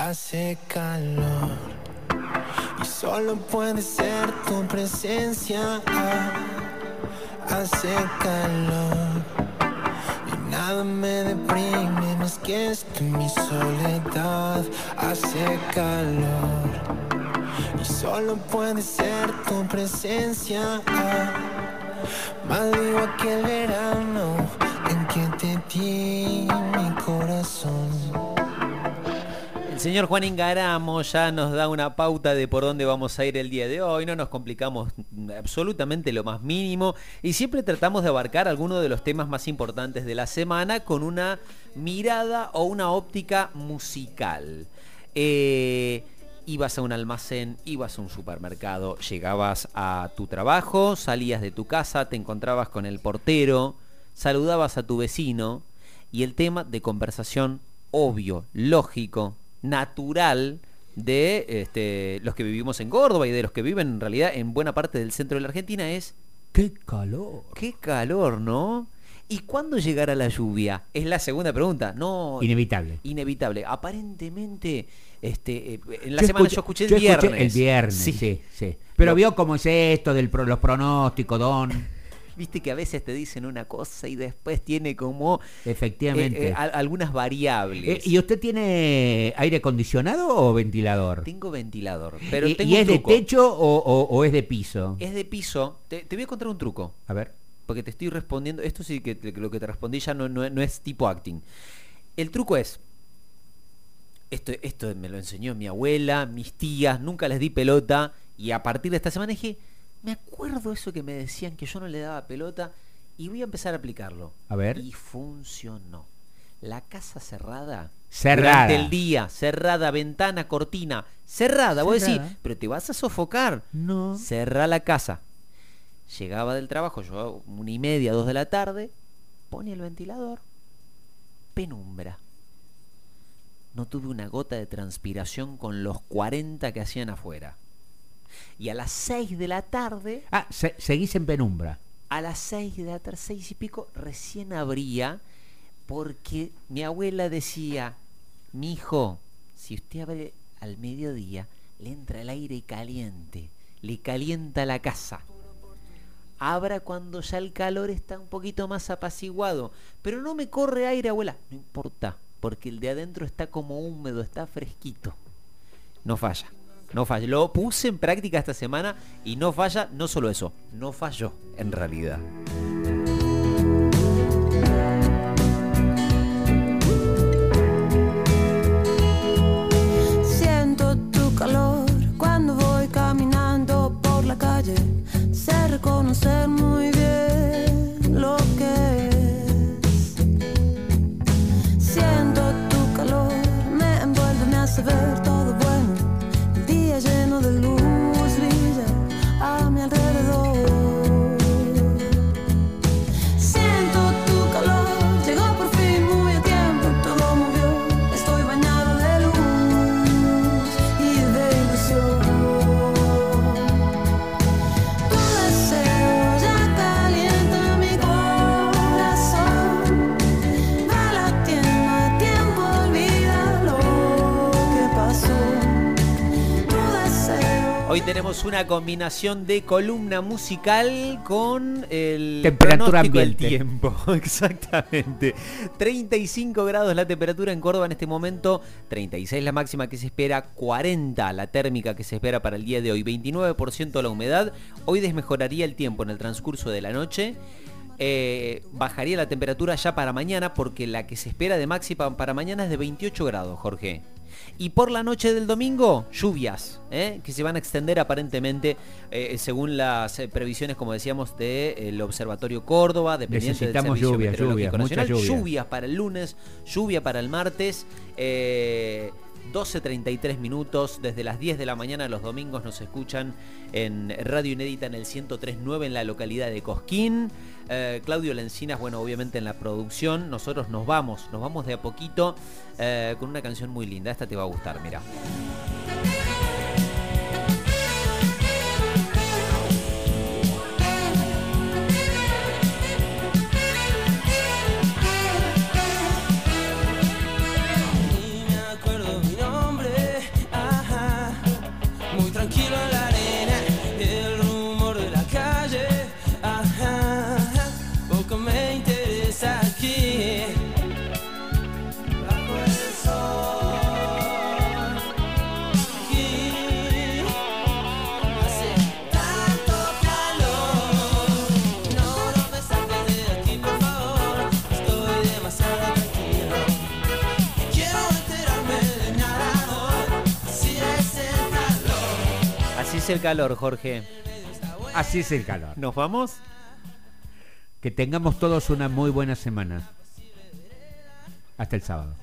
hace calor y solo puede ser tu presencia. Hace calor y nada me deprime más que esto mi soledad. Hace calor y solo puede ser tu presencia. Maldigo aquel verano en que te di mi corazón. El señor Juan Ingaramo ya nos da una pauta de por dónde vamos a ir el día de hoy. No nos complicamos absolutamente lo más mínimo y siempre tratamos de abarcar algunos de los temas más importantes de la semana con una mirada o una óptica musical. Eh, ibas a un almacén, ibas a un supermercado, llegabas a tu trabajo, salías de tu casa, te encontrabas con el portero, saludabas a tu vecino y el tema de conversación obvio, lógico, natural de este, los que vivimos en Córdoba y de los que viven en realidad en buena parte del centro de la Argentina es ¡Qué calor! qué calor, ¿no? ¿Y cuándo llegará la lluvia? Es la segunda pregunta. No, Inevitable. inevitable. Aparentemente, este, eh, en la Yo semana escuché- yo escuché el yo escuché viernes. el viernes, Sí. sí, sí. Pero vio cómo es esto de los pronósticos, Don. Viste que a veces te dicen una cosa y después tiene como Efectivamente. eh, eh, al- algunas variables. Eh, ¿Y usted tiene aire acondicionado o ventilador? Tengo ventilador, pero ¿Y, tengo y un es de techo o, o- o es de piso? Es de piso. Te, te voy a contar un truco. A ver. Porque te estoy respondiendo. Esto sí que te- lo que te respondí ya no, no- no es tipo acting. El truco es. Esto, esto me lo enseñó mi abuela, mis tías, nunca les di pelota. Y a partir de esta semana dije, me acuerdo eso que me decían que yo no le daba pelota. Y voy a empezar a aplicarlo. A ver. Y funcionó. La casa cerrada. Cerrada. Durante el día, cerrada, ventana, cortina, cerrada. Vos decís, Cerrada. pero te vas a sofocar. No. Cerrá la casa. Llegaba del trabajo, yo una y media, dos de la tarde, pone el ventilador, penumbra. No tuve una gota de transpiración con los 40 que hacían afuera. Y a las 6 de la tarde, Ah, se- seguís en penumbra. a las 6 de la tarde, 6 y pico, recién abría porque mi abuela decía, mi hijo, si usted abre al mediodía, le entra el aire caliente, le calienta la casa. Abra cuando ya el calor está un poquito más apaciguado. Pero no me corre aire, abuela. No importa, porque el de adentro está como húmedo, está fresquito. No falla, no falla. Lo puse en práctica esta semana y no falla, no solo eso, no falló en realidad. Siento tu calor cuando voy caminando por la calle. Sé reconocer muy bien Hoy tenemos una combinación de columna musical con el Temperatura pronóstico del ambiente. tiempo. Exactamente. 35 grados la temperatura en Córdoba en este momento, 36 la máxima que se espera, 40 la térmica que se espera para el día de hoy, 29% la humedad. Hoy desmejoraría el tiempo en el transcurso de la noche. Eh, bajaría la temperatura ya para mañana porque la que se espera de máxima para mañana es de 28 grados, Jorge. Y por la noche del domingo, lluvias, ¿eh? que se van a extender aparentemente eh, según las eh, previsiones, como decíamos, del Observatorio Córdoba, dependiente del Servicio lluvias, Meteorológico lluvias, Nacional. lluvia. Lluvias para el lunes, lluvia para el martes. eh, 12.33 minutos, desde las 10 de la mañana los domingos nos escuchan en Radio Inédita en el 103.9 en la localidad de Cosquín. Eh, Claudio Lencinas, bueno, obviamente en la producción. Nosotros nos vamos, nos vamos de a poquito eh, con una canción muy linda. Esta te va a gustar, mira. Es el calor, Jorge. Así es el calor. ¿Nos vamos? Que tengamos todos una muy buena semana. Hasta el sábado.